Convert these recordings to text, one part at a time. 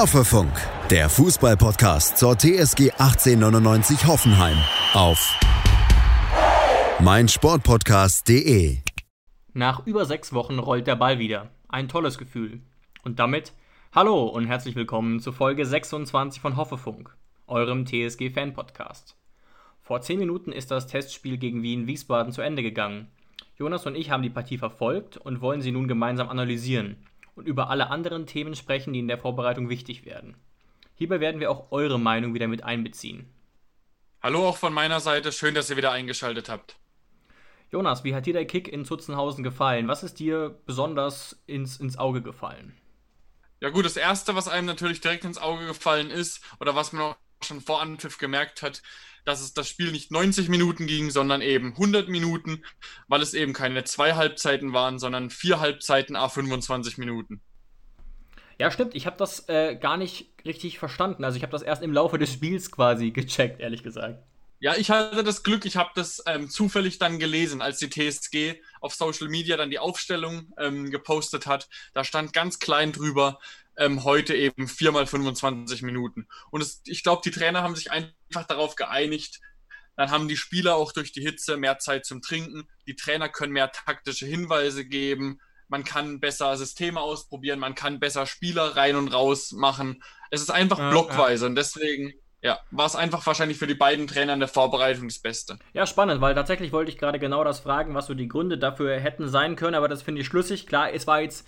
Hoffefunk, der Fußballpodcast zur TSG 1899 Hoffenheim auf meinsportpodcast.de. Nach über sechs Wochen rollt der Ball wieder. Ein tolles Gefühl. Und damit hallo und herzlich willkommen zu Folge 26 von Hoffefunk, eurem TSG-Fan-Podcast. Vor zehn Minuten ist das Testspiel gegen Wien-Wiesbaden zu Ende gegangen. Jonas und ich haben die Partie verfolgt und wollen sie nun gemeinsam analysieren und über alle anderen Themen sprechen, die in der Vorbereitung wichtig werden. Hierbei werden wir auch eure Meinung wieder mit einbeziehen. Hallo auch von meiner Seite, schön, dass ihr wieder eingeschaltet habt. Jonas, wie hat dir der Kick in Zutzenhausen gefallen? Was ist dir besonders ins, ins Auge gefallen? Ja gut, das Erste, was einem natürlich direkt ins Auge gefallen ist, oder was man auch schon vor Anpfiff gemerkt hat, dass es das Spiel nicht 90 Minuten ging, sondern eben 100 Minuten, weil es eben keine zwei Halbzeiten waren, sondern vier Halbzeiten a 25 Minuten. Ja, stimmt. Ich habe das äh, gar nicht richtig verstanden. Also ich habe das erst im Laufe des Spiels quasi gecheckt, ehrlich gesagt. Ja, ich hatte das Glück, ich habe das ähm, zufällig dann gelesen, als die TSG auf Social Media dann die Aufstellung ähm, gepostet hat. Da stand ganz klein drüber, ähm, heute eben viermal 25 Minuten. Und es, ich glaube, die Trainer haben sich einfach darauf geeinigt, dann haben die Spieler auch durch die Hitze mehr Zeit zum Trinken. Die Trainer können mehr taktische Hinweise geben. Man kann besser Systeme ausprobieren. Man kann besser Spieler rein und raus machen. Es ist einfach ja, blockweise ja. und deswegen ja, war es einfach wahrscheinlich für die beiden Trainer in der Vorbereitung das Beste. Ja, spannend, weil tatsächlich wollte ich gerade genau das fragen, was so die Gründe dafür hätten sein können, aber das finde ich schlüssig. Klar, es war jetzt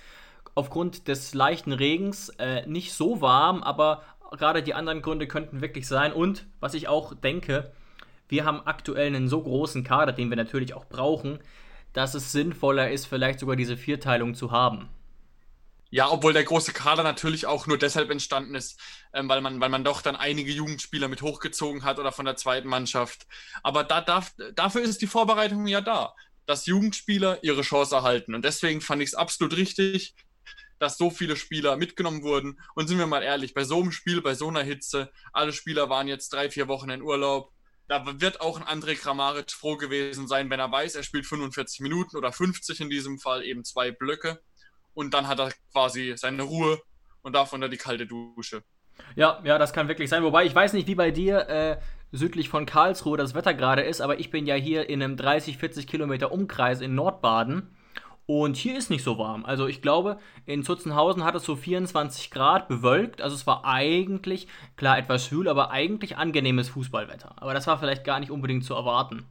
aufgrund des leichten Regens äh, nicht so warm, aber gerade die anderen Gründe könnten wirklich sein. Und was ich auch denke, wir haben aktuell einen so großen Kader, den wir natürlich auch brauchen, dass es sinnvoller ist, vielleicht sogar diese Vierteilung zu haben. Ja, obwohl der große Kader natürlich auch nur deshalb entstanden ist, ähm, weil, man, weil man doch dann einige Jugendspieler mit hochgezogen hat oder von der zweiten Mannschaft. Aber da darf, dafür ist die Vorbereitung ja da, dass Jugendspieler ihre Chance erhalten. Und deswegen fand ich es absolut richtig, dass so viele Spieler mitgenommen wurden. Und sind wir mal ehrlich, bei so einem Spiel, bei so einer Hitze, alle Spieler waren jetzt drei, vier Wochen in Urlaub. Da wird auch ein André Kramaric froh gewesen sein, wenn er weiß, er spielt 45 Minuten oder 50 in diesem Fall, eben zwei Blöcke. Und dann hat er quasi seine Ruhe und darf unter die kalte Dusche. Ja, ja, das kann wirklich sein. Wobei ich weiß nicht, wie bei dir äh, südlich von Karlsruhe das Wetter gerade ist, aber ich bin ja hier in einem 30, 40 Kilometer Umkreis in Nordbaden. Und hier ist nicht so warm. Also ich glaube, in Zutzenhausen hat es so 24 Grad bewölkt. Also es war eigentlich, klar etwas schwül, aber eigentlich angenehmes Fußballwetter. Aber das war vielleicht gar nicht unbedingt zu erwarten.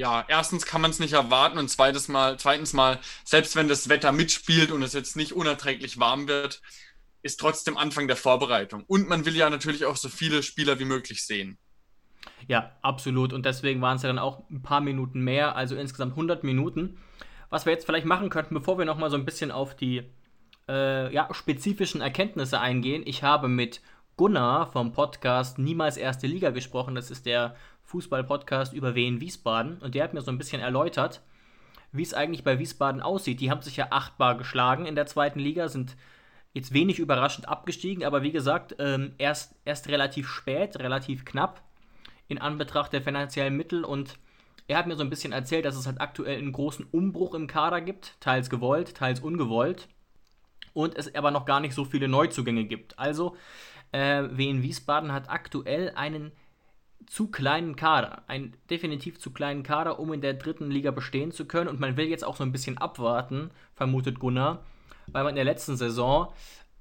Ja, erstens kann man es nicht erwarten und zweites mal, zweitens mal, selbst wenn das Wetter mitspielt und es jetzt nicht unerträglich warm wird, ist trotzdem Anfang der Vorbereitung. Und man will ja natürlich auch so viele Spieler wie möglich sehen. Ja, absolut. Und deswegen waren es ja dann auch ein paar Minuten mehr, also insgesamt 100 Minuten was wir jetzt vielleicht machen könnten, bevor wir nochmal so ein bisschen auf die äh, ja, spezifischen Erkenntnisse eingehen. Ich habe mit Gunnar vom Podcast Niemals Erste Liga gesprochen. Das ist der Fußball-Podcast über Wien Wiesbaden. Und der hat mir so ein bisschen erläutert, wie es eigentlich bei Wiesbaden aussieht. Die haben sich ja achtbar geschlagen in der zweiten Liga, sind jetzt wenig überraschend abgestiegen, aber wie gesagt, ähm, erst, erst relativ spät, relativ knapp in Anbetracht der finanziellen Mittel und er hat mir so ein bisschen erzählt, dass es halt aktuell einen großen Umbruch im Kader gibt, teils gewollt, teils ungewollt. Und es aber noch gar nicht so viele Neuzugänge gibt. Also, äh, Wien Wiesbaden hat aktuell einen zu kleinen Kader, einen definitiv zu kleinen Kader, um in der dritten Liga bestehen zu können. Und man will jetzt auch so ein bisschen abwarten, vermutet Gunnar, weil man in der letzten Saison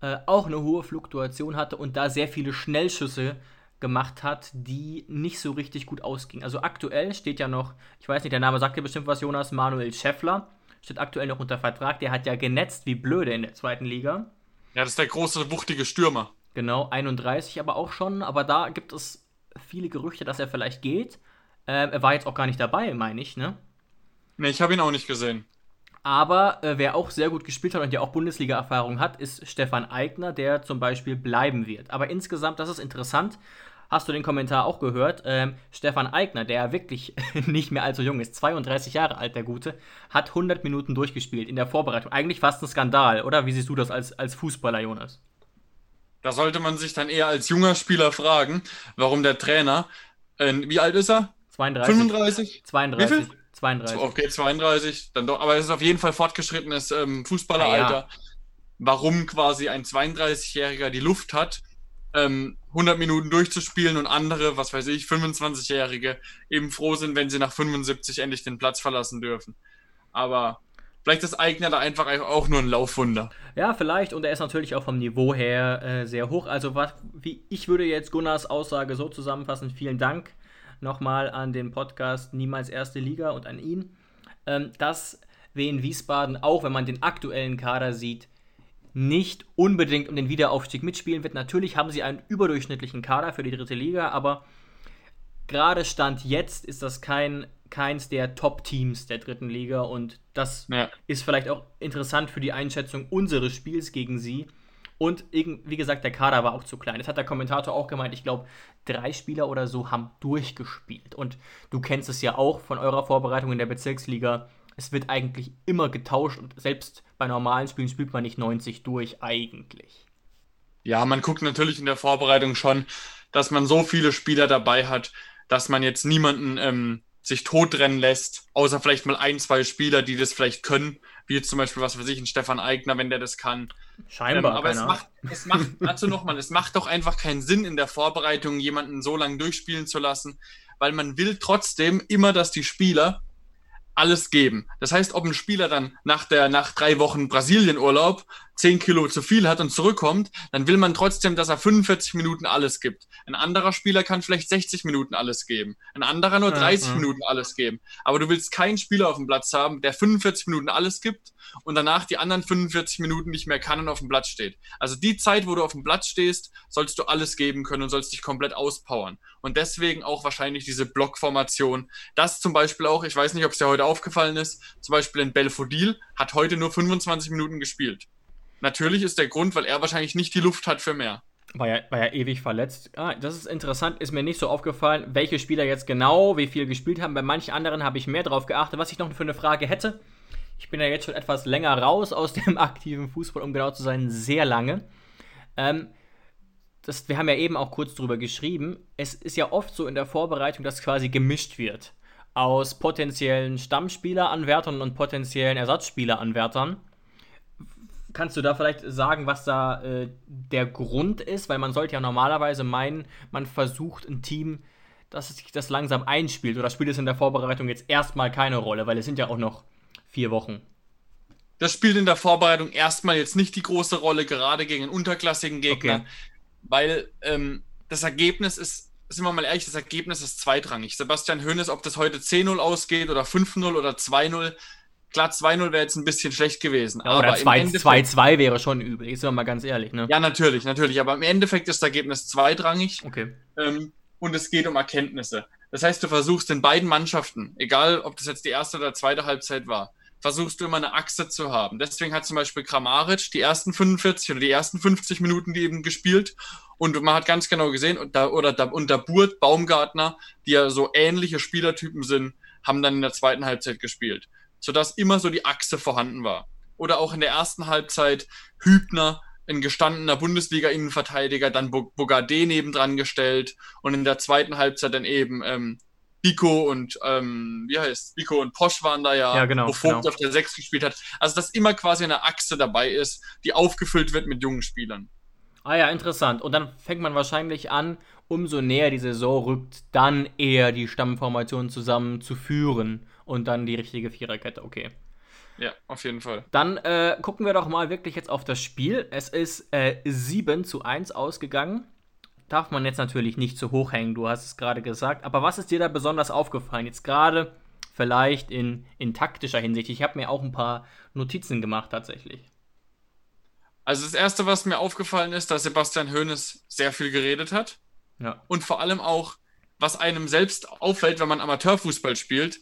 äh, auch eine hohe Fluktuation hatte und da sehr viele Schnellschüsse gemacht hat, die nicht so richtig gut ausging. Also aktuell steht ja noch, ich weiß nicht, der Name sagt dir bestimmt was, Jonas, Manuel Scheffler, steht aktuell noch unter Vertrag, der hat ja genetzt wie blöde in der zweiten Liga. Ja, das ist der große, wuchtige Stürmer. Genau, 31 aber auch schon, aber da gibt es viele Gerüchte, dass er vielleicht geht. Ähm, er war jetzt auch gar nicht dabei, meine ich, ne? Ne, ich habe ihn auch nicht gesehen. Aber äh, wer auch sehr gut gespielt hat und ja auch Bundesliga-Erfahrung hat, ist Stefan Eigner, der zum Beispiel bleiben wird. Aber insgesamt, das ist interessant, hast du den Kommentar auch gehört. Ähm, Stefan Eigner, der wirklich nicht mehr allzu jung ist, 32 Jahre alt, der Gute, hat 100 Minuten durchgespielt in der Vorbereitung. Eigentlich fast ein Skandal, oder? Wie siehst du das als, als Fußballer, Jonas? Da sollte man sich dann eher als junger Spieler fragen, warum der Trainer, äh, wie alt ist er? 32. 35? 32. Wie viel? 32. Okay, 32, dann doch, aber es ist auf jeden Fall fortgeschrittenes ähm, Fußballeralter. Ja, ja. warum quasi ein 32-Jähriger die Luft hat, ähm, 100 Minuten durchzuspielen und andere, was weiß ich, 25-Jährige eben froh sind, wenn sie nach 75 endlich den Platz verlassen dürfen. Aber vielleicht ist Eigner da einfach auch nur ein Laufwunder. Ja, vielleicht. Und er ist natürlich auch vom Niveau her äh, sehr hoch. Also, was, wie ich würde jetzt Gunnars Aussage so zusammenfassen. Vielen Dank nochmal an den Podcast Niemals Erste Liga und an ihn, ähm, dass Wien Wiesbaden, auch wenn man den aktuellen Kader sieht, nicht unbedingt um den Wiederaufstieg mitspielen wird. Natürlich haben sie einen überdurchschnittlichen Kader für die dritte Liga, aber gerade Stand jetzt ist das kein, keins der Top-Teams der dritten Liga und das ja. ist vielleicht auch interessant für die Einschätzung unseres Spiels gegen sie. Und wie gesagt, der Kader war auch zu klein. Das hat der Kommentator auch gemeint. Ich glaube, drei Spieler oder so haben durchgespielt. Und du kennst es ja auch von eurer Vorbereitung in der Bezirksliga es wird eigentlich immer getauscht und selbst bei normalen Spielen spielt man nicht 90 durch eigentlich. Ja, man guckt natürlich in der Vorbereitung schon, dass man so viele Spieler dabei hat, dass man jetzt niemanden ähm, sich totrennen lässt, außer vielleicht mal ein, zwei Spieler, die das vielleicht können, wie jetzt zum Beispiel, was weiß ich, ein Stefan Eigner, wenn der das kann. Scheinbar. Ähm, aber es macht, es macht, dazu nochmal, es macht doch einfach keinen Sinn in der Vorbereitung, jemanden so lange durchspielen zu lassen, weil man will trotzdem immer, dass die Spieler alles geben. Das heißt, ob ein Spieler dann nach der nach drei Wochen Brasilienurlaub 10 Kilo zu viel hat und zurückkommt, dann will man trotzdem, dass er 45 Minuten alles gibt. Ein anderer Spieler kann vielleicht 60 Minuten alles geben. Ein anderer nur 30 ja, ja. Minuten alles geben. Aber du willst keinen Spieler auf dem Platz haben, der 45 Minuten alles gibt und danach die anderen 45 Minuten nicht mehr kann und auf dem Platz steht. Also die Zeit, wo du auf dem Platz stehst, sollst du alles geben können und sollst dich komplett auspowern. Und deswegen auch wahrscheinlich diese Blockformation. Das zum Beispiel auch, ich weiß nicht, ob es dir heute aufgefallen ist, zum Beispiel in Belfodil hat heute nur 25 Minuten gespielt. Natürlich ist der Grund, weil er wahrscheinlich nicht die Luft hat für mehr. War ja, war ja ewig verletzt. Ah, das ist interessant, ist mir nicht so aufgefallen, welche Spieler jetzt genau wie viel gespielt haben. Bei manchen anderen habe ich mehr drauf geachtet. Was ich noch für eine Frage hätte, ich bin ja jetzt schon etwas länger raus aus dem aktiven Fußball, um genau zu sein, sehr lange. Ähm, das, wir haben ja eben auch kurz drüber geschrieben. Es ist ja oft so in der Vorbereitung, dass quasi gemischt wird aus potenziellen Stammspieleranwärtern und potenziellen Ersatzspieleranwärtern. Kannst du da vielleicht sagen, was da äh, der Grund ist? Weil man sollte ja normalerweise meinen, man versucht ein Team, dass sich das langsam einspielt. Oder spielt es in der Vorbereitung jetzt erstmal keine Rolle? Weil es sind ja auch noch vier Wochen. Das spielt in der Vorbereitung erstmal jetzt nicht die große Rolle, gerade gegen einen unterklassigen Gegner, okay. weil ähm, das Ergebnis ist, sind wir mal ehrlich, das Ergebnis ist zweitrangig. Sebastian Hoeneß, ob das heute 10-0 ausgeht oder 5-0 oder 2-0, Klar, 2-0 wäre jetzt ein bisschen schlecht gewesen. Ja, oder 2-2 wäre schon übel, ist wir mal ganz ehrlich. Ne? Ja, natürlich, natürlich. Aber im Endeffekt ist das Ergebnis zweitrangig. Okay. Ähm, und es geht um Erkenntnisse. Das heißt, du versuchst in beiden Mannschaften, egal ob das jetzt die erste oder zweite Halbzeit war, versuchst du immer eine Achse zu haben. Deswegen hat zum Beispiel Kramaric die ersten 45 oder die ersten 50 Minuten die eben gespielt. Und man hat ganz genau gesehen, und da, oder da, unter Burt, Baumgartner, die ja so ähnliche Spielertypen sind, haben dann in der zweiten Halbzeit gespielt sodass immer so die Achse vorhanden war. Oder auch in der ersten Halbzeit Hübner, ein gestandener Bundesliga-Innenverteidiger, dann Bogarde nebendran gestellt und in der zweiten Halbzeit dann eben ähm, Biko und ähm, wie heißt Biko und Posch waren da ja, ja genau, wo Vogt genau. auf der 6 gespielt hat. Also dass immer quasi eine Achse dabei ist, die aufgefüllt wird mit jungen Spielern. Ah ja, interessant. Und dann fängt man wahrscheinlich an, umso näher die Saison rückt, dann eher die Stammformation zusammenzuführen und dann die richtige Viererkette, okay. Ja, auf jeden Fall. Dann äh, gucken wir doch mal wirklich jetzt auf das Spiel. Es ist äh, 7 zu 1 ausgegangen. Darf man jetzt natürlich nicht zu hoch hängen, du hast es gerade gesagt. Aber was ist dir da besonders aufgefallen? Jetzt gerade vielleicht in, in taktischer Hinsicht. Ich habe mir auch ein paar Notizen gemacht tatsächlich. Also das Erste, was mir aufgefallen ist, dass Sebastian Hoeneß sehr viel geredet hat. Ja. Und vor allem auch, was einem selbst auffällt, wenn man Amateurfußball spielt,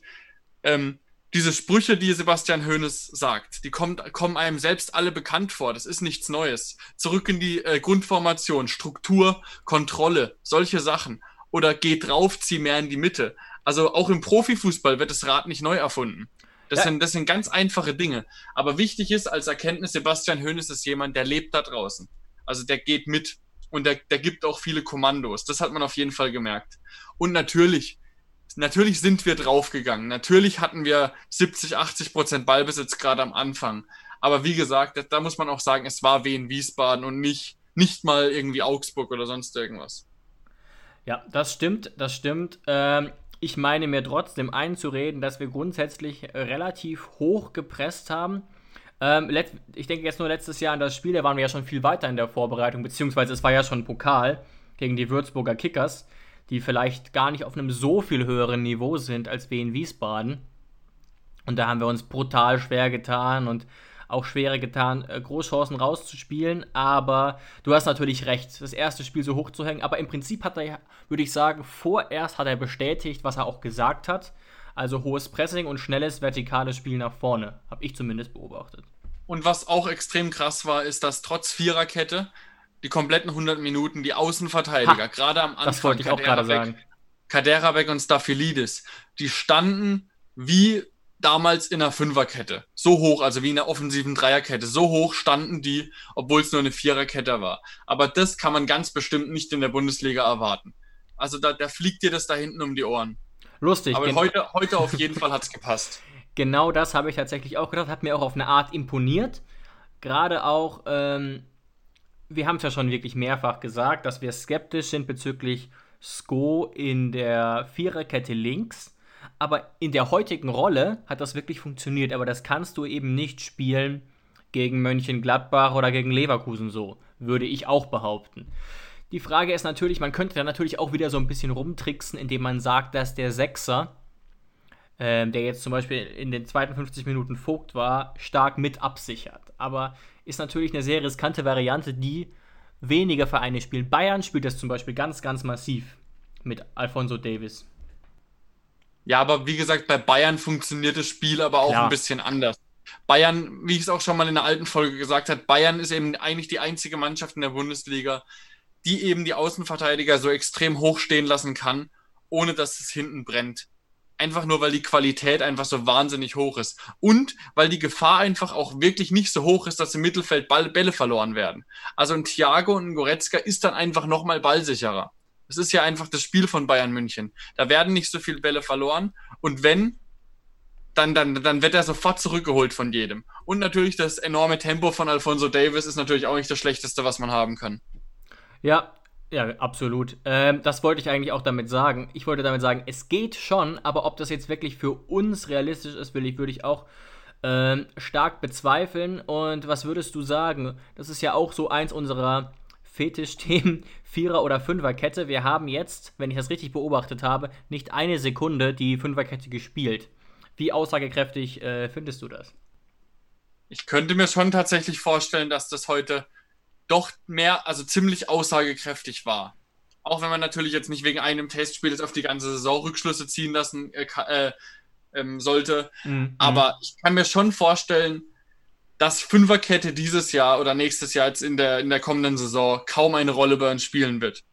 ähm, diese Sprüche, die Sebastian Hoeneß sagt, die kommt, kommen einem selbst alle bekannt vor. Das ist nichts Neues. Zurück in die äh, Grundformation, Struktur, Kontrolle, solche Sachen. Oder geh drauf, zieh mehr in die Mitte. Also auch im Profifußball wird das Rad nicht neu erfunden. Das, ja. sind, das sind ganz einfache Dinge. Aber wichtig ist als Erkenntnis, Sebastian Hoeneß ist jemand, der lebt da draußen. Also der geht mit und der, der gibt auch viele Kommandos. Das hat man auf jeden Fall gemerkt. Und natürlich, natürlich sind wir draufgegangen. Natürlich hatten wir 70, 80 Prozent Ballbesitz gerade am Anfang. Aber wie gesagt, da muss man auch sagen, es war Wien Wiesbaden und nicht, nicht mal irgendwie Augsburg oder sonst irgendwas. Ja, das stimmt, das stimmt. Ähm, ich meine mir trotzdem einzureden, dass wir grundsätzlich relativ hoch gepresst haben. Ähm, ich denke jetzt nur letztes Jahr an das Spiel, da waren wir ja schon viel weiter in der Vorbereitung, beziehungsweise es war ja schon Pokal gegen die Würzburger Kickers, die vielleicht gar nicht auf einem so viel höheren Niveau sind als wir in Wiesbaden. Und da haben wir uns brutal schwer getan und auch schwerer getan, äh, Großchancen rauszuspielen. Aber du hast natürlich recht, das erste Spiel so hoch zu hängen. Aber im Prinzip hat er, würde ich sagen, vorerst hat er bestätigt, was er auch gesagt hat. Also hohes Pressing und schnelles vertikales Spiel nach vorne. Habe ich zumindest beobachtet. Und was auch extrem krass war, ist, dass trotz Viererkette die kompletten 100 Minuten die Außenverteidiger, gerade am Anfang, das wollte ich auch gerade sagen. Kaderabek und Staphylidis, die standen wie damals in einer Fünferkette. So hoch, also wie in einer offensiven Dreierkette. So hoch standen die, obwohl es nur eine Viererkette war. Aber das kann man ganz bestimmt nicht in der Bundesliga erwarten. Also da, da fliegt dir das da hinten um die Ohren. Lustig. Aber heute, heute auf jeden Fall hat es gepasst. Genau das habe ich tatsächlich auch gedacht. Hat mir auch auf eine Art imponiert. Gerade auch, ähm, wir haben es ja schon wirklich mehrfach gesagt, dass wir skeptisch sind bezüglich Sko in der Viererkette links aber in der heutigen Rolle hat das wirklich funktioniert. Aber das kannst du eben nicht spielen gegen Mönchengladbach oder gegen Leverkusen so, würde ich auch behaupten. Die Frage ist natürlich, man könnte da natürlich auch wieder so ein bisschen rumtricksen, indem man sagt, dass der Sechser, äh, der jetzt zum Beispiel in den zweiten 50 Minuten Vogt war, stark mit absichert. Aber ist natürlich eine sehr riskante Variante, die weniger Vereine spielen. Bayern spielt das zum Beispiel ganz, ganz massiv mit Alfonso Davis. Ja, aber wie gesagt, bei Bayern funktioniert das Spiel aber auch Klar. ein bisschen anders. Bayern, wie ich es auch schon mal in der alten Folge gesagt habe, Bayern ist eben eigentlich die einzige Mannschaft in der Bundesliga, die eben die Außenverteidiger so extrem hoch stehen lassen kann, ohne dass es hinten brennt. Einfach nur, weil die Qualität einfach so wahnsinnig hoch ist. Und weil die Gefahr einfach auch wirklich nicht so hoch ist, dass im Mittelfeld Ball, Bälle verloren werden. Also ein Thiago und ein Goretzka ist dann einfach nochmal ballsicherer. Es ist ja einfach das Spiel von Bayern München. Da werden nicht so viele Bälle verloren. Und wenn, dann, dann, dann wird er sofort zurückgeholt von jedem. Und natürlich das enorme Tempo von Alfonso Davis ist natürlich auch nicht das Schlechteste, was man haben kann. Ja, ja, absolut. Ähm, das wollte ich eigentlich auch damit sagen. Ich wollte damit sagen, es geht schon, aber ob das jetzt wirklich für uns realistisch ist, will ich, würde ich auch ähm, stark bezweifeln. Und was würdest du sagen? Das ist ja auch so eins unserer Fetischthemen Vierer- oder Fünferkette. Wir haben jetzt, wenn ich das richtig beobachtet habe, nicht eine Sekunde die Fünferkette gespielt. Wie aussagekräftig äh, findest du das? Ich könnte mir schon tatsächlich vorstellen, dass das heute doch mehr, also ziemlich aussagekräftig war. Auch wenn man natürlich jetzt nicht wegen einem Testspiel jetzt auf die ganze Saison Rückschlüsse ziehen lassen äh, äh, ähm, sollte. Mhm. Aber ich kann mir schon vorstellen, dass Fünferkette dieses Jahr oder nächstes Jahr jetzt in der, in der kommenden Saison kaum eine Rolle bei uns spielen wird.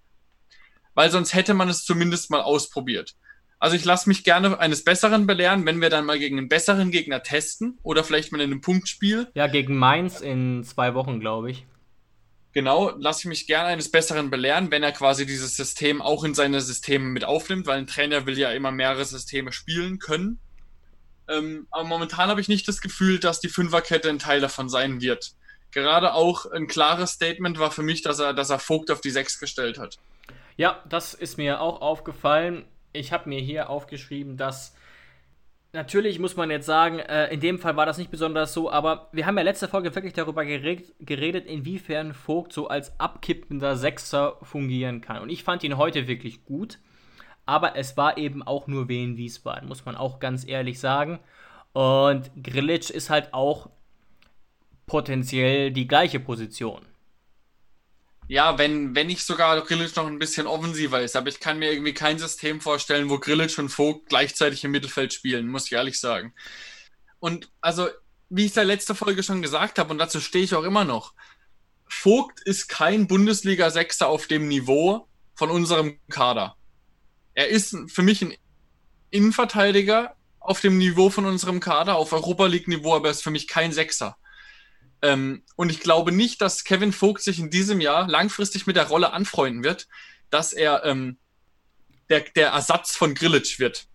Weil sonst hätte man es zumindest mal ausprobiert. Also ich lasse mich gerne eines Besseren belehren, wenn wir dann mal gegen einen besseren Gegner testen oder vielleicht mal in einem Punktspiel. Ja, gegen Mainz in zwei Wochen, glaube ich. Genau, lasse ich mich gerne eines Besseren belehren, wenn er quasi dieses System auch in seine Systeme mit aufnimmt, weil ein Trainer will ja immer mehrere Systeme spielen können. Ähm, aber momentan habe ich nicht das Gefühl, dass die Fünferkette ein Teil davon sein wird. Gerade auch ein klares Statement war für mich, dass er, dass er Vogt auf die Sechs gestellt hat. Ja, das ist mir auch aufgefallen. Ich habe mir hier aufgeschrieben, dass natürlich muss man jetzt sagen, äh, in dem Fall war das nicht besonders so, aber wir haben ja letzte Folge wirklich darüber geredet, geredet, inwiefern Vogt so als abkippender Sechser fungieren kann. Und ich fand ihn heute wirklich gut aber es war eben auch nur Wien Wiesbaden, muss man auch ganz ehrlich sagen. Und Grilic ist halt auch potenziell die gleiche Position. Ja, wenn, wenn nicht sogar Grilic noch ein bisschen offensiver ist, aber ich kann mir irgendwie kein System vorstellen, wo Grilic und Vogt gleichzeitig im Mittelfeld spielen, muss ich ehrlich sagen. Und also, wie ich es der letzte Folge schon gesagt habe, und dazu stehe ich auch immer noch, Vogt ist kein Bundesliga-Sechser auf dem Niveau von unserem Kader er ist für mich ein Innenverteidiger auf dem Niveau von unserem Kader, auf Europa League-Niveau, aber er ist für mich kein Sechser. Ähm, und ich glaube nicht, dass Kevin Vogt sich in diesem Jahr langfristig mit der Rolle anfreunden wird, dass er ähm, der, der Ersatz von Grillitsch wird.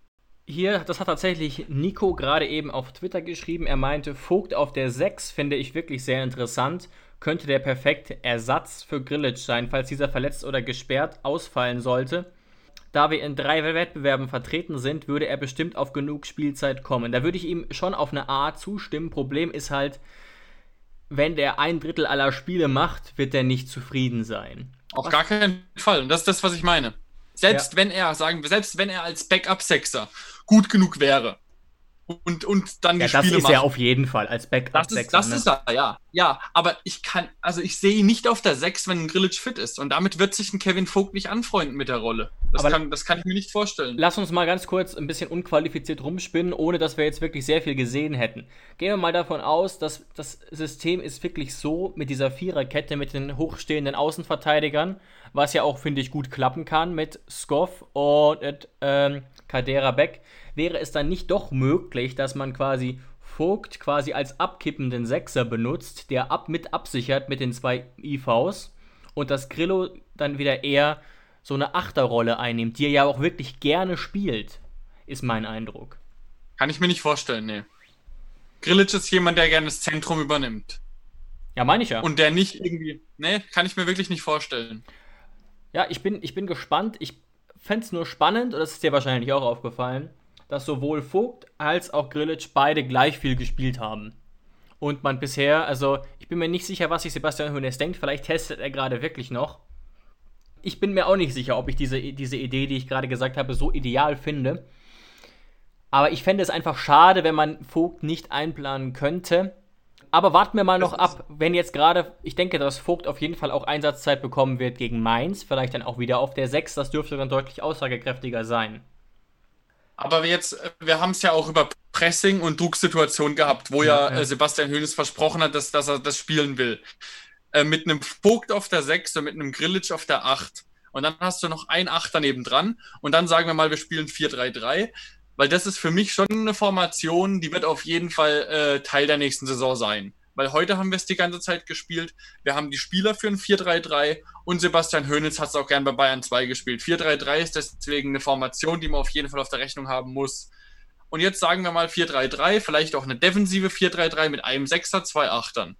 hier, das hat tatsächlich Nico gerade eben auf Twitter geschrieben. Er meinte, Vogt auf der 6 finde ich wirklich sehr interessant. Könnte der perfekte Ersatz für Grillitsch sein, falls dieser verletzt oder gesperrt ausfallen sollte. Da wir in drei Wettbewerben vertreten sind, würde er bestimmt auf genug Spielzeit kommen. Da würde ich ihm schon auf eine Art zustimmen. Problem ist halt, wenn der ein Drittel aller Spiele macht, wird er nicht zufrieden sein. Auf Was? gar keinen Fall. Und das ist das, was ich meine. Selbst ja. wenn er, sagen wir, selbst wenn er als Backup-Sexer gut genug wäre, und, und dann ja, die das Spiele ist macht. er auf jeden Fall als Backup. Das ist, das ne? ist er, ja. Ja, aber ich kann, also ich sehe ihn nicht auf der 6, wenn ein Grillitsch fit ist. Und damit wird sich ein Kevin Vogt nicht anfreunden mit der Rolle. Das, kann, das kann ich mir nicht vorstellen. Lass uns mal ganz kurz ein bisschen unqualifiziert rumspinnen, ohne dass wir jetzt wirklich sehr viel gesehen hätten. Gehen wir mal davon aus, dass das System ist wirklich so mit dieser Viererkette, mit den hochstehenden Außenverteidigern, was ja auch, finde ich, gut klappen kann mit Skoff und ähm, Kadera Beck wäre es dann nicht doch möglich, dass man quasi Vogt quasi als abkippenden Sechser benutzt, der ab mit absichert mit den zwei IVs und dass Grillo dann wieder eher so eine Achterrolle einnimmt, die er ja auch wirklich gerne spielt, ist mein Eindruck. Kann ich mir nicht vorstellen, nee. Grillitsch ist jemand, der gerne das Zentrum übernimmt. Ja, meine ich ja. Und der nicht irgendwie. Nee, kann ich mir wirklich nicht vorstellen. Ja, ich bin, ich bin gespannt. Ich fände es nur spannend, und das ist dir wahrscheinlich auch aufgefallen, dass sowohl Vogt als auch Grillitsch beide gleich viel gespielt haben. Und man bisher, also ich bin mir nicht sicher, was sich Sebastian Hoeneß denkt, vielleicht testet er gerade wirklich noch. Ich bin mir auch nicht sicher, ob ich diese, diese Idee, die ich gerade gesagt habe, so ideal finde. Aber ich fände es einfach schade, wenn man Vogt nicht einplanen könnte. Aber warten wir mal noch ab, wenn jetzt gerade, ich denke, dass Vogt auf jeden Fall auch Einsatzzeit bekommen wird gegen Mainz, vielleicht dann auch wieder auf der 6, das dürfte dann deutlich aussagekräftiger sein. Aber jetzt, wir haben es ja auch über Pressing und Drucksituation gehabt, wo ja, ja, ja. Äh, Sebastian Hönes versprochen hat, dass, dass er das spielen will. Äh, mit einem Vogt auf der 6 und mit einem Grillitsch auf der 8. Und dann hast du noch ein 8 daneben dran. Und dann sagen wir mal, wir spielen 4-3-3. Weil das ist für mich schon eine Formation, die wird auf jeden Fall äh, Teil der nächsten Saison sein weil heute haben wir es die ganze Zeit gespielt. Wir haben die Spieler für ein 4-3-3 und Sebastian Höhnitz hat es auch gern bei Bayern 2 gespielt. 4-3-3 ist deswegen eine Formation, die man auf jeden Fall auf der Rechnung haben muss. Und jetzt sagen wir mal 4-3-3, vielleicht auch eine defensive 4-3-3 mit einem Sechser, zwei Achtern.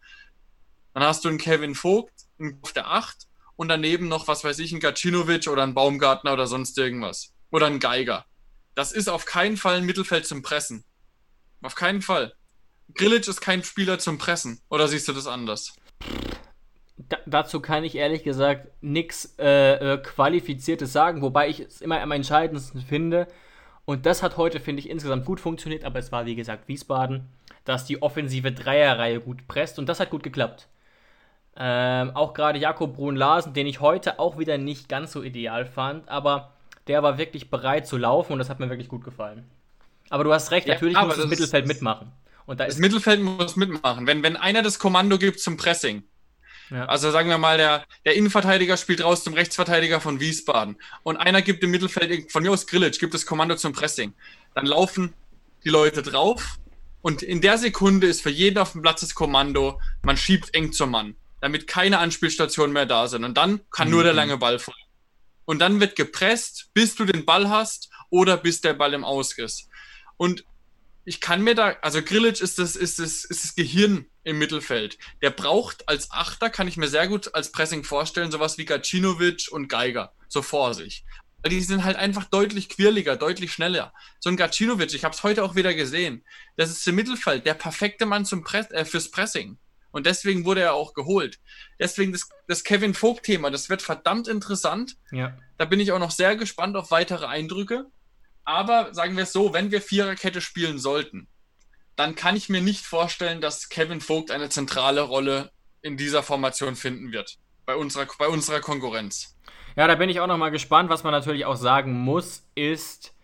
Dann hast du einen Kevin Vogt auf der 8 und daneben noch, was weiß ich, ein Gacinovic oder ein Baumgartner oder sonst irgendwas. Oder ein Geiger. Das ist auf keinen Fall ein Mittelfeld zum Pressen. Auf keinen Fall. Grillitsch ist kein Spieler zum Pressen. Oder siehst du das anders? Da, dazu kann ich ehrlich gesagt nichts äh, äh, Qualifiziertes sagen, wobei ich es immer am entscheidendsten finde. Und das hat heute, finde ich, insgesamt gut funktioniert, aber es war, wie gesagt, Wiesbaden, dass die offensive Dreierreihe gut presst und das hat gut geklappt. Ähm, auch gerade Jakob Brun-Larsen, den ich heute auch wieder nicht ganz so ideal fand, aber der war wirklich bereit zu laufen und das hat mir wirklich gut gefallen. Aber du hast recht, ja, natürlich muss das Mittelfeld mitmachen. Und da das Mittelfeld muss mitmachen. Wenn, wenn einer das Kommando gibt zum Pressing, ja. also sagen wir mal, der, der Innenverteidiger spielt raus zum Rechtsverteidiger von Wiesbaden und einer gibt im Mittelfeld, von mir aus Grillitsch, gibt das Kommando zum Pressing, dann laufen die Leute drauf und in der Sekunde ist für jeden auf dem Platz das Kommando, man schiebt eng zum Mann, damit keine Anspielstationen mehr da sind und dann kann mhm. nur der mhm. lange Ball folgen. Und dann wird gepresst, bis du den Ball hast oder bis der Ball im Ausriss. Und ich kann mir da, also Grillitsch ist das, ist das, ist das Gehirn im Mittelfeld. Der braucht als Achter, kann ich mir sehr gut als Pressing vorstellen, sowas wie Gacinovic und Geiger, so vor sich. Weil die sind halt einfach deutlich quirliger, deutlich schneller. So ein Gacinovic, ich habe es heute auch wieder gesehen, das ist im Mittelfeld der perfekte Mann zum Press, äh, fürs Pressing. Und deswegen wurde er auch geholt. Deswegen das, das Kevin Vogt-Thema, das wird verdammt interessant. Ja. Da bin ich auch noch sehr gespannt auf weitere Eindrücke. Aber sagen wir es so, wenn wir Viererkette spielen sollten, dann kann ich mir nicht vorstellen, dass Kevin Vogt eine zentrale Rolle in dieser Formation finden wird. Bei unserer, bei unserer Konkurrenz. Ja, da bin ich auch nochmal gespannt. Was man natürlich auch sagen muss, ist,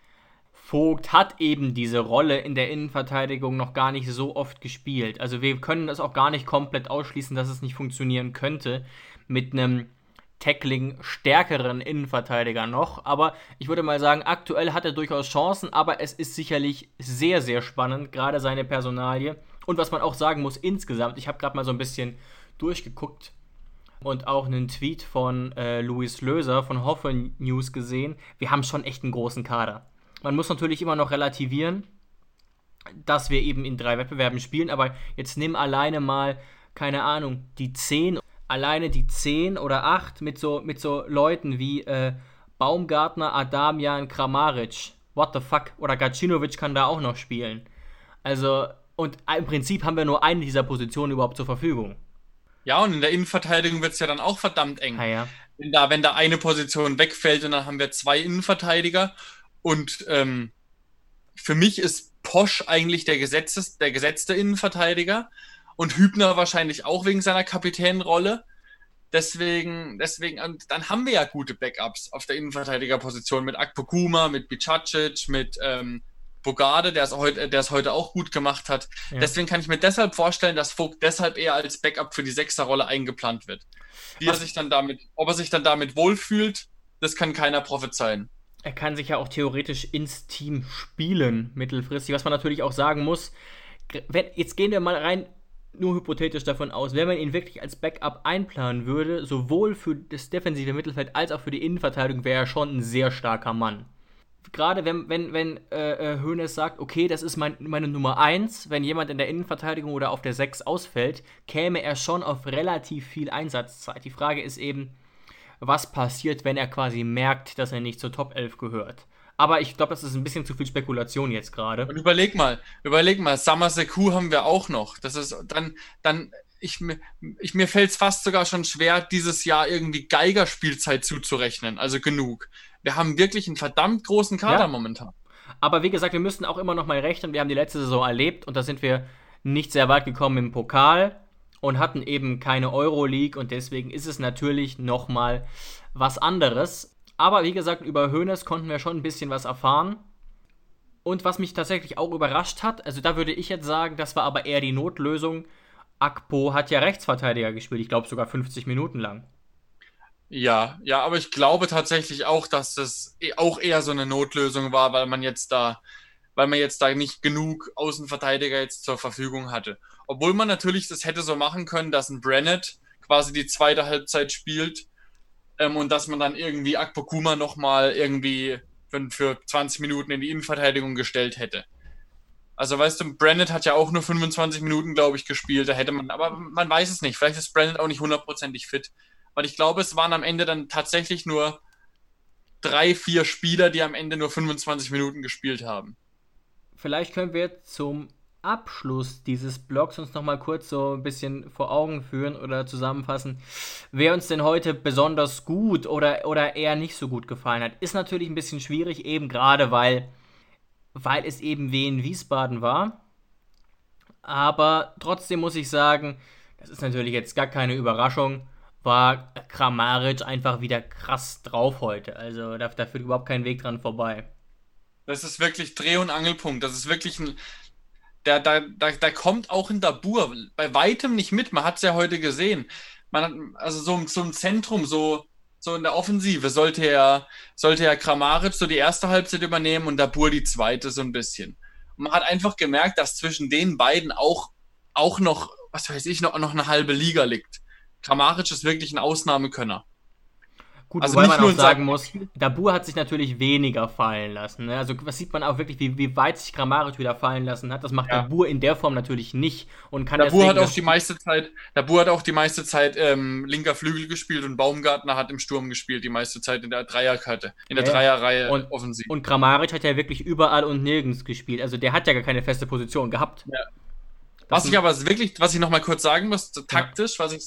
Vogt hat eben diese Rolle in der Innenverteidigung noch gar nicht so oft gespielt. Also wir können das auch gar nicht komplett ausschließen, dass es nicht funktionieren könnte mit einem Tackling stärkeren Innenverteidiger noch. Aber ich würde mal sagen, aktuell hat er durchaus Chancen, aber es ist sicherlich sehr, sehr spannend, gerade seine Personalie. Und was man auch sagen muss insgesamt, ich habe gerade mal so ein bisschen durchgeguckt und auch einen Tweet von äh, Luis Löser von Hoffe News gesehen. Wir haben schon echt einen großen Kader. Man muss natürlich immer noch relativieren, dass wir eben in drei Wettbewerben spielen, aber jetzt nimm alleine mal, keine Ahnung, die 10, alleine die 10 oder 8 mit so, mit so Leuten wie äh, Baumgartner, Adamian, Kramaric. What the fuck? Oder Gacinovic kann da auch noch spielen. Also, und im Prinzip haben wir nur eine dieser Positionen überhaupt zur Verfügung. Ja, und in der Innenverteidigung wird es ja dann auch verdammt eng. Ah, ja. Wenn, da, wenn da eine Position wegfällt und dann haben wir zwei Innenverteidiger. Und ähm, für mich ist Posch eigentlich der, Gesetzes, der gesetzte Innenverteidiger und Hübner wahrscheinlich auch wegen seiner Kapitänrolle. Deswegen, deswegen, und dann haben wir ja gute Backups auf der Innenverteidigerposition mit Akpokuma, mit Bicacic, mit ähm, Bogarde, der es heute, der es heute auch gut gemacht hat. Ja. Deswegen kann ich mir deshalb vorstellen, dass Vogt deshalb eher als Backup für die Sechserrolle eingeplant wird. Wie er sich dann damit, ob er sich dann damit wohlfühlt, das kann keiner prophezeien. Er kann sich ja auch theoretisch ins Team spielen, mittelfristig. Was man natürlich auch sagen muss, wenn, jetzt gehen wir mal rein, nur hypothetisch davon aus, wenn man ihn wirklich als Backup einplanen würde, sowohl für das defensive Mittelfeld als auch für die Innenverteidigung, wäre er schon ein sehr starker Mann. Gerade wenn, wenn, wenn äh, äh Hoeneß sagt, okay, das ist mein, meine Nummer 1, wenn jemand in der Innenverteidigung oder auf der 6 ausfällt, käme er schon auf relativ viel Einsatzzeit. Die Frage ist eben, was passiert, wenn er quasi merkt, dass er nicht zur Top 11 gehört. Aber ich glaube, das ist ein bisschen zu viel Spekulation jetzt gerade. Und überleg mal, überleg mal, Summer Seku haben wir auch noch. Das ist dann, dann, ich, ich mir fällt es fast sogar schon schwer, dieses Jahr irgendwie Geigerspielzeit zuzurechnen. Also genug. Wir haben wirklich einen verdammt großen Kader ja. momentan. Aber wie gesagt, wir müssen auch immer noch mal rechnen. Wir haben die letzte Saison erlebt und da sind wir nicht sehr weit gekommen im Pokal und hatten eben keine Euroleague und deswegen ist es natürlich noch mal was anderes. Aber wie gesagt, über Hoeneß konnten wir schon ein bisschen was erfahren. Und was mich tatsächlich auch überrascht hat, also da würde ich jetzt sagen, das war aber eher die Notlösung. Akpo hat ja Rechtsverteidiger gespielt, ich glaube sogar 50 Minuten lang. Ja, ja, aber ich glaube tatsächlich auch, dass das e, auch eher so eine Notlösung war, weil man jetzt da, weil man jetzt da nicht genug Außenverteidiger jetzt zur Verfügung hatte. Obwohl man natürlich das hätte so machen können, dass ein Brennett quasi die zweite Halbzeit spielt ähm, und dass man dann irgendwie Akpokuma nochmal irgendwie für, für 20 Minuten in die Innenverteidigung gestellt hätte. Also weißt du, Brandon hat ja auch nur 25 Minuten, glaube ich, gespielt. Da hätte man, aber man weiß es nicht. Vielleicht ist Brandon auch nicht hundertprozentig fit. Weil ich glaube, es waren am Ende dann tatsächlich nur drei, vier Spieler, die am Ende nur 25 Minuten gespielt haben. Vielleicht können wir zum Abschluss dieses Blogs uns nochmal kurz so ein bisschen vor Augen führen oder zusammenfassen, wer uns denn heute besonders gut oder, oder eher nicht so gut gefallen hat. Ist natürlich ein bisschen schwierig, eben gerade weil, weil es eben Wien Wiesbaden war. Aber trotzdem muss ich sagen, das ist natürlich jetzt gar keine Überraschung, war Kramaric einfach wieder krass drauf heute. Also da, da führt überhaupt kein Weg dran vorbei. Das ist wirklich Dreh- und Angelpunkt. Das ist wirklich ein, da, da, da, da kommt auch ein Dabur bei weitem nicht mit. Man hat es ja heute gesehen. Man hat, also so, so im Zentrum, so, so in der Offensive, sollte er, sollte er Kramaric so die erste Halbzeit übernehmen und Dabur die zweite so ein bisschen. Und man hat einfach gemerkt, dass zwischen den beiden auch, auch noch, was weiß ich, noch, noch eine halbe Liga liegt. Kramaric ist wirklich ein Ausnahmekönner. Gut, also wobei man auch sagen muss, Dabur hat sich natürlich weniger fallen lassen. Ne? Also was sieht man auch wirklich, wie, wie weit sich Grammaric wieder fallen lassen hat. Das macht ja. Dabur in der Form natürlich nicht und kann Dabur hat auch die meiste Zeit, Dabur hat auch die meiste Zeit ähm, linker Flügel gespielt und Baumgartner hat im Sturm gespielt, die meiste Zeit in der Dreierkarte, in der ja. Dreierreihe und, offensiv. Und Grammaric hat ja wirklich überall und nirgends gespielt. Also der hat ja gar keine feste Position gehabt. Ja. Was ich aber wirklich, was ich noch mal kurz sagen muss, taktisch, was ich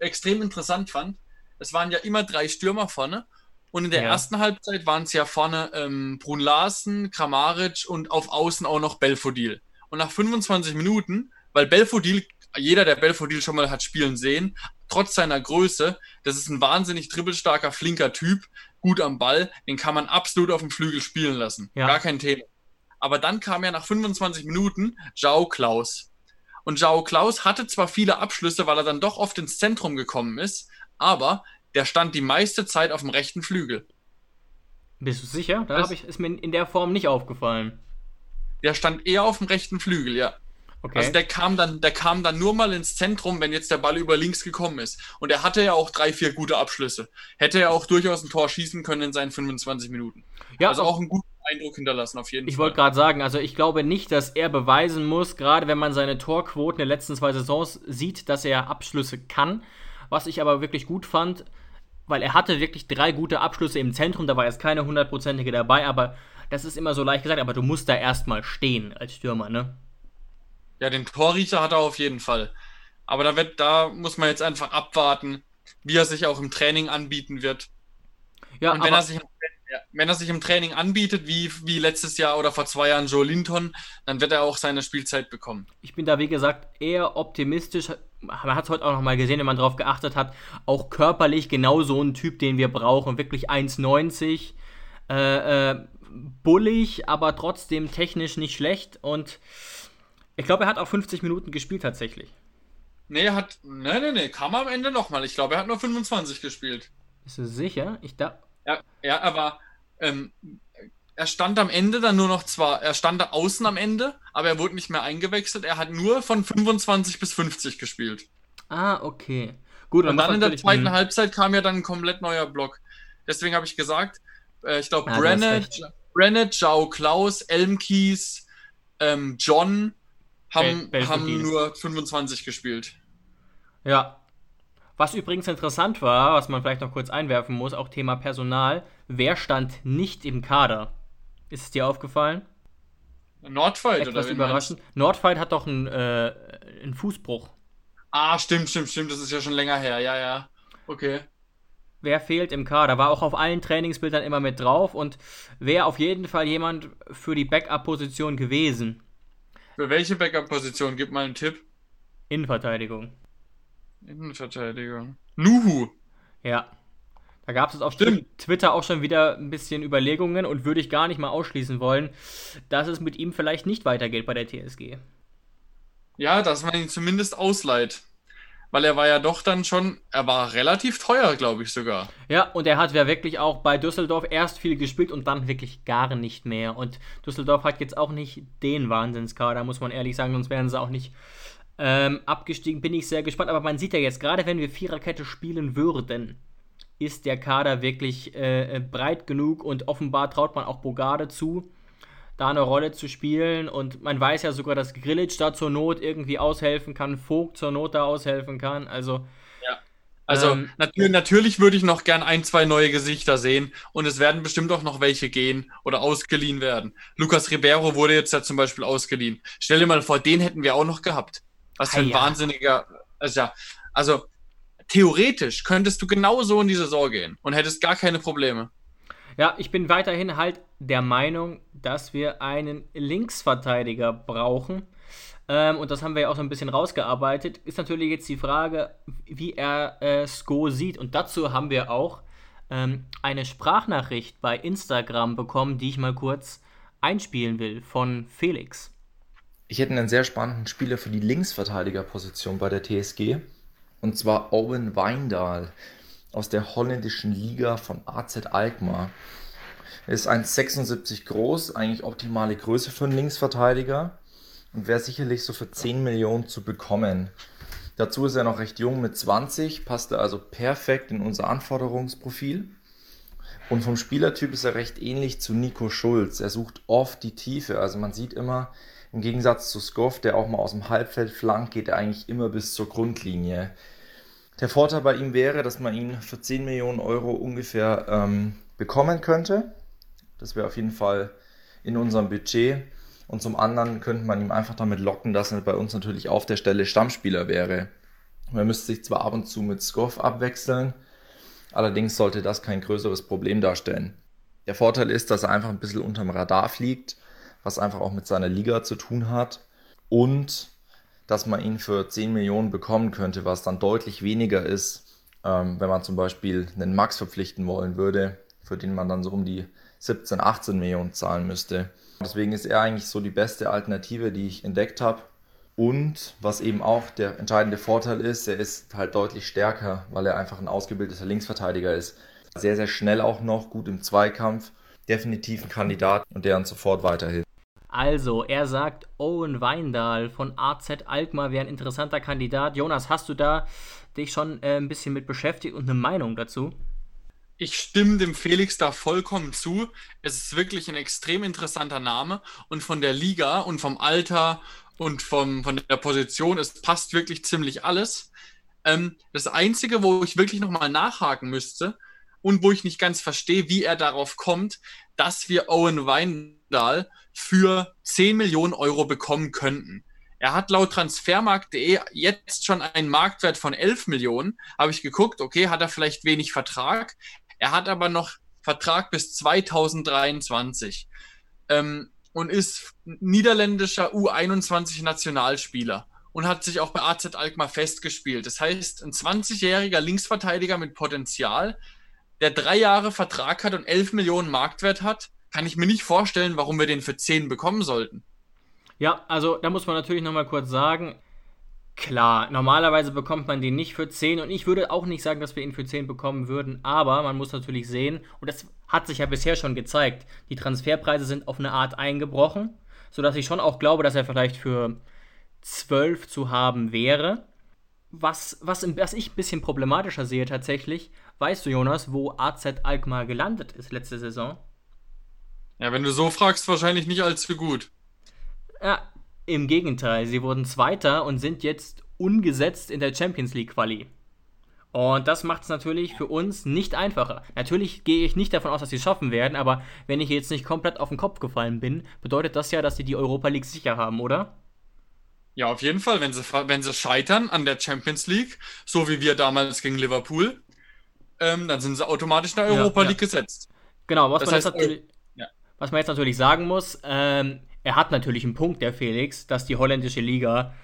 extrem interessant fand, es waren ja immer drei Stürmer vorne. Und in der ja. ersten Halbzeit waren es ja vorne ähm, Brun Larsen, Kramaric und auf Außen auch noch Belfodil. Und nach 25 Minuten, weil Belfodil, jeder, der Belfodil schon mal hat spielen sehen, trotz seiner Größe, das ist ein wahnsinnig dribbelstarker, flinker Typ, gut am Ball, den kann man absolut auf dem Flügel spielen lassen. Ja. Gar kein Thema. Aber dann kam ja nach 25 Minuten Jao Klaus. Und Jao Klaus hatte zwar viele Abschlüsse, weil er dann doch oft ins Zentrum gekommen ist, aber der stand die meiste Zeit auf dem rechten Flügel. Bist du sicher? Da ich, ist mir in der Form nicht aufgefallen. Der stand eher auf dem rechten Flügel, ja. Okay. Also der kam dann, der kam dann nur mal ins Zentrum, wenn jetzt der Ball über links gekommen ist. Und er hatte ja auch drei, vier gute Abschlüsse. Hätte er auch durchaus ein Tor schießen können in seinen 25 Minuten. Ja, also auch ein gut, Eindruck hinterlassen, auf jeden ich Fall. Ich wollte gerade sagen, also ich glaube nicht, dass er beweisen muss, gerade wenn man seine Torquoten der letzten zwei Saisons sieht, dass er Abschlüsse kann. Was ich aber wirklich gut fand, weil er hatte wirklich drei gute Abschlüsse im Zentrum, da war jetzt keine hundertprozentige dabei, aber das ist immer so leicht gesagt, aber du musst da erstmal stehen als Stürmer, ne? Ja, den Torriecher hat er auf jeden Fall. Aber da, wird, da muss man jetzt einfach abwarten, wie er sich auch im Training anbieten wird. Ja, und wenn er, sich, wenn er sich im Training anbietet, wie, wie letztes Jahr oder vor zwei Jahren Joe Linton, dann wird er auch seine Spielzeit bekommen. Ich bin da, wie gesagt, eher optimistisch. Man hat es heute auch nochmal gesehen, wenn man darauf geachtet hat. Auch körperlich genau so ein Typ, den wir brauchen. Wirklich 1,90. Äh, äh, bullig, aber trotzdem technisch nicht schlecht. Und ich glaube, er hat auch 50 Minuten gespielt tatsächlich. Nee, er hat. Nee, nee, nee, kam am Ende nochmal. Ich glaube, er hat nur 25 gespielt. Bist du sicher? Ich da. Ja, ja, er war. Ähm, er stand am Ende dann nur noch zwar, er stand da außen am Ende, aber er wurde nicht mehr eingewechselt. Er hat nur von 25 bis 50 gespielt. Ah, okay. Gut, und dann in der zweiten hm. Halbzeit kam ja dann ein komplett neuer Block. Deswegen habe ich gesagt, äh, ich glaube, ah, Brennett, Brennett, Joe Klaus, Elmkies, ähm, John haben, Bel haben nur 25 gespielt. Ja. Was übrigens interessant war, was man vielleicht noch kurz einwerfen muss, auch Thema Personal. Wer stand nicht im Kader? Ist es dir aufgefallen? Nordfight Etwas oder überraschend. Nordfight hat doch einen, äh, einen Fußbruch. Ah, stimmt, stimmt, stimmt. Das ist ja schon länger her. Ja, ja. Okay. Wer fehlt im Kader? War auch auf allen Trainingsbildern immer mit drauf und wäre auf jeden Fall jemand für die Backup-Position gewesen. Für welche Backup-Position? Gib mal einen Tipp. Innenverteidigung. Innenverteidigung. Nuhu. Ja. Da gab es auf Stimmt. Twitter auch schon wieder ein bisschen Überlegungen und würde ich gar nicht mal ausschließen wollen, dass es mit ihm vielleicht nicht weitergeht bei der TSG. Ja, dass man ihn zumindest ausleiht. Weil er war ja doch dann schon, er war relativ teuer, glaube ich sogar. Ja, und er hat ja wirklich auch bei Düsseldorf erst viel gespielt und dann wirklich gar nicht mehr. Und Düsseldorf hat jetzt auch nicht den Wahnsinnskader, muss man ehrlich sagen, sonst wären sie auch nicht ähm, abgestiegen. Bin ich sehr gespannt. Aber man sieht ja jetzt, gerade wenn wir Viererkette spielen würden, ist der Kader wirklich äh, breit genug und offenbar traut man auch Bogarde zu da eine Rolle zu spielen. Und man weiß ja sogar, dass Grillitsch da zur Not irgendwie aushelfen kann, Vogt zur Not da aushelfen kann. Also. Ja. Also ähm, natürlich, natürlich würde ich noch gern ein, zwei neue Gesichter sehen und es werden bestimmt auch noch welche gehen oder ausgeliehen werden. Lucas Ribeiro wurde jetzt ja zum Beispiel ausgeliehen. Stell dir mal vor, den hätten wir auch noch gehabt. Was für ein ja. wahnsinniger. Also, ja, also theoretisch könntest du genauso in die Saison gehen und hättest gar keine Probleme. Ja, ich bin weiterhin halt der Meinung, dass wir einen Linksverteidiger brauchen. Ähm, und das haben wir ja auch so ein bisschen rausgearbeitet. Ist natürlich jetzt die Frage, wie er äh, Sko sieht. Und dazu haben wir auch ähm, eine Sprachnachricht bei Instagram bekommen, die ich mal kurz einspielen will von Felix. Ich hätte einen sehr spannenden Spieler für die Linksverteidigerposition bei der TSG. Und zwar Owen Weindahl aus der holländischen Liga von AZ Alkmaar. Er ist 1,76 groß, eigentlich optimale Größe für einen Linksverteidiger und wäre sicherlich so für 10 Millionen zu bekommen. Dazu ist er noch recht jung mit 20, passt er also perfekt in unser Anforderungsprofil. Und vom Spielertyp ist er recht ähnlich zu Nico Schulz. Er sucht oft die Tiefe, also man sieht immer, im Gegensatz zu Skoff, der auch mal aus dem Halbfeld flankt, geht er eigentlich immer bis zur Grundlinie. Der Vorteil bei ihm wäre, dass man ihn für 10 Millionen Euro ungefähr ähm, bekommen könnte. Das wäre auf jeden Fall in unserem Budget. Und zum anderen könnte man ihm einfach damit locken, dass er bei uns natürlich auf der Stelle Stammspieler wäre. Man müsste sich zwar ab und zu mit Skoff abwechseln, allerdings sollte das kein größeres Problem darstellen. Der Vorteil ist, dass er einfach ein bisschen unterm Radar fliegt, was einfach auch mit seiner Liga zu tun hat. Und dass man ihn für 10 Millionen bekommen könnte, was dann deutlich weniger ist, ähm, wenn man zum Beispiel einen Max verpflichten wollen würde, für den man dann so um die 17, 18 Millionen zahlen müsste. Deswegen ist er eigentlich so die beste Alternative, die ich entdeckt habe. Und was eben auch der entscheidende Vorteil ist, er ist halt deutlich stärker, weil er einfach ein ausgebildeter Linksverteidiger ist. Sehr, sehr schnell auch noch, gut im Zweikampf, definitiv ein Kandidat und der uns sofort weiterhilft. Also, er sagt, Owen Weindahl von AZ Alkmaar wäre ein interessanter Kandidat. Jonas, hast du da dich schon äh, ein bisschen mit beschäftigt und eine Meinung dazu? ich stimme dem Felix da vollkommen zu. Es ist wirklich ein extrem interessanter Name und von der Liga und vom Alter und vom, von der Position, es passt wirklich ziemlich alles. Ähm, das Einzige, wo ich wirklich nochmal nachhaken müsste und wo ich nicht ganz verstehe, wie er darauf kommt, dass wir Owen Weindal für 10 Millionen Euro bekommen könnten. Er hat laut Transfermarkt.de jetzt schon einen Marktwert von 11 Millionen. Habe ich geguckt, okay, hat er vielleicht wenig Vertrag. Er hat aber noch Vertrag bis 2023 ähm, und ist niederländischer U21-Nationalspieler und hat sich auch bei AZ Alkmaar festgespielt. Das heißt, ein 20-jähriger Linksverteidiger mit Potenzial, der drei Jahre Vertrag hat und 11 Millionen Marktwert hat, kann ich mir nicht vorstellen, warum wir den für 10 bekommen sollten. Ja, also da muss man natürlich nochmal kurz sagen, klar, normalerweise bekommt man den nicht für 10 und ich würde auch nicht sagen, dass wir ihn für 10 bekommen würden, aber man muss natürlich sehen, und das hat sich ja bisher schon gezeigt, die Transferpreise sind auf eine Art eingebrochen, sodass ich schon auch glaube, dass er vielleicht für 12 zu haben wäre. Was, was, was ich ein bisschen problematischer sehe tatsächlich, weißt du, Jonas, wo AZ Alkmaar gelandet ist letzte Saison? Ja, wenn du so fragst, wahrscheinlich nicht allzu gut. Ja, im Gegenteil, sie wurden Zweiter und sind jetzt ungesetzt in der Champions League Quali. Und das macht es natürlich für uns nicht einfacher. Natürlich gehe ich nicht davon aus, dass sie es schaffen werden, aber wenn ich jetzt nicht komplett auf den Kopf gefallen bin, bedeutet das ja, dass sie die Europa League sicher haben, oder? Ja, auf jeden Fall. Wenn sie, wenn sie scheitern an der Champions League, so wie wir damals gegen Liverpool, ähm, dann sind sie automatisch in der Europa ja, League ja. gesetzt. Genau, was, man, heißt, jetzt natürlich. Was man jetzt natürlich sagen muss, ähm, er hat natürlich einen Punkt, der Felix, dass die holländische Liga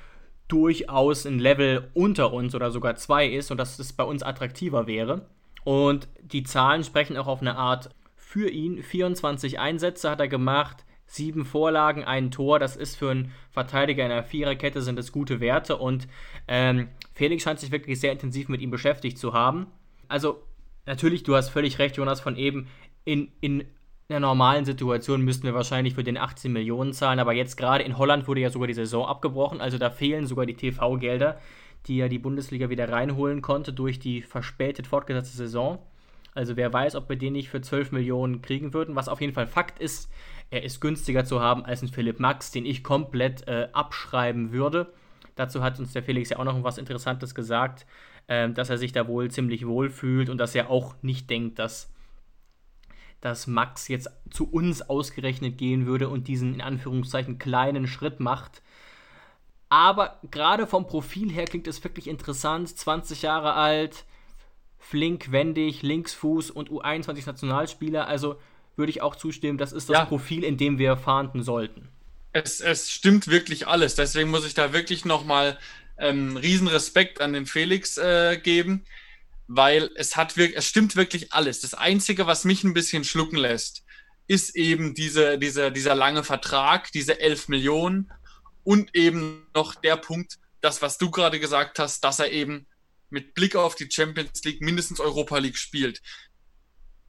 durchaus ein Level unter uns oder sogar zwei ist und dass es bei uns attraktiver wäre. Und die Zahlen sprechen auch auf eine Art für ihn. 24 Einsätze hat er gemacht, sieben Vorlagen, ein Tor. Das ist für einen Verteidiger in einer Viererkette sind das gute Werte und ähm, Felix scheint sich wirklich sehr intensiv mit ihm beschäftigt zu haben. Also natürlich, du hast völlig recht, Jonas, von eben in, in in einer normalen Situation müssten wir wahrscheinlich für den 18 Millionen zahlen, aber jetzt gerade in Holland wurde ja sogar die Saison abgebrochen, also da fehlen sogar die TV-Gelder, die ja die Bundesliga wieder reinholen konnte durch die verspätet fortgesetzte Saison. Also wer weiß, ob wir den nicht für 12 Millionen kriegen würden. Was auf jeden Fall Fakt ist, er ist günstiger zu haben als ein Philipp Max, den ich komplett äh, abschreiben würde. Dazu hat uns der Felix ja auch noch was Interessantes gesagt, äh, dass er sich da wohl ziemlich wohl fühlt und dass er auch nicht denkt, dass dass Max jetzt zu uns ausgerechnet gehen würde und diesen in Anführungszeichen kleinen Schritt macht. Aber gerade vom Profil her klingt es wirklich interessant. 20 Jahre alt, flink, wendig, Linksfuß und U21-Nationalspieler. Also würde ich auch zustimmen, das ist das ja. Profil, in dem wir fahnden sollten. Es, es stimmt wirklich alles. Deswegen muss ich da wirklich nochmal ähm, riesen Respekt an den Felix äh, geben weil es hat wirklich, es stimmt wirklich alles. Das Einzige, was mich ein bisschen schlucken lässt, ist eben diese, diese, dieser lange Vertrag, diese 11 Millionen und eben noch der Punkt, das, was du gerade gesagt hast, dass er eben mit Blick auf die Champions League mindestens Europa League spielt.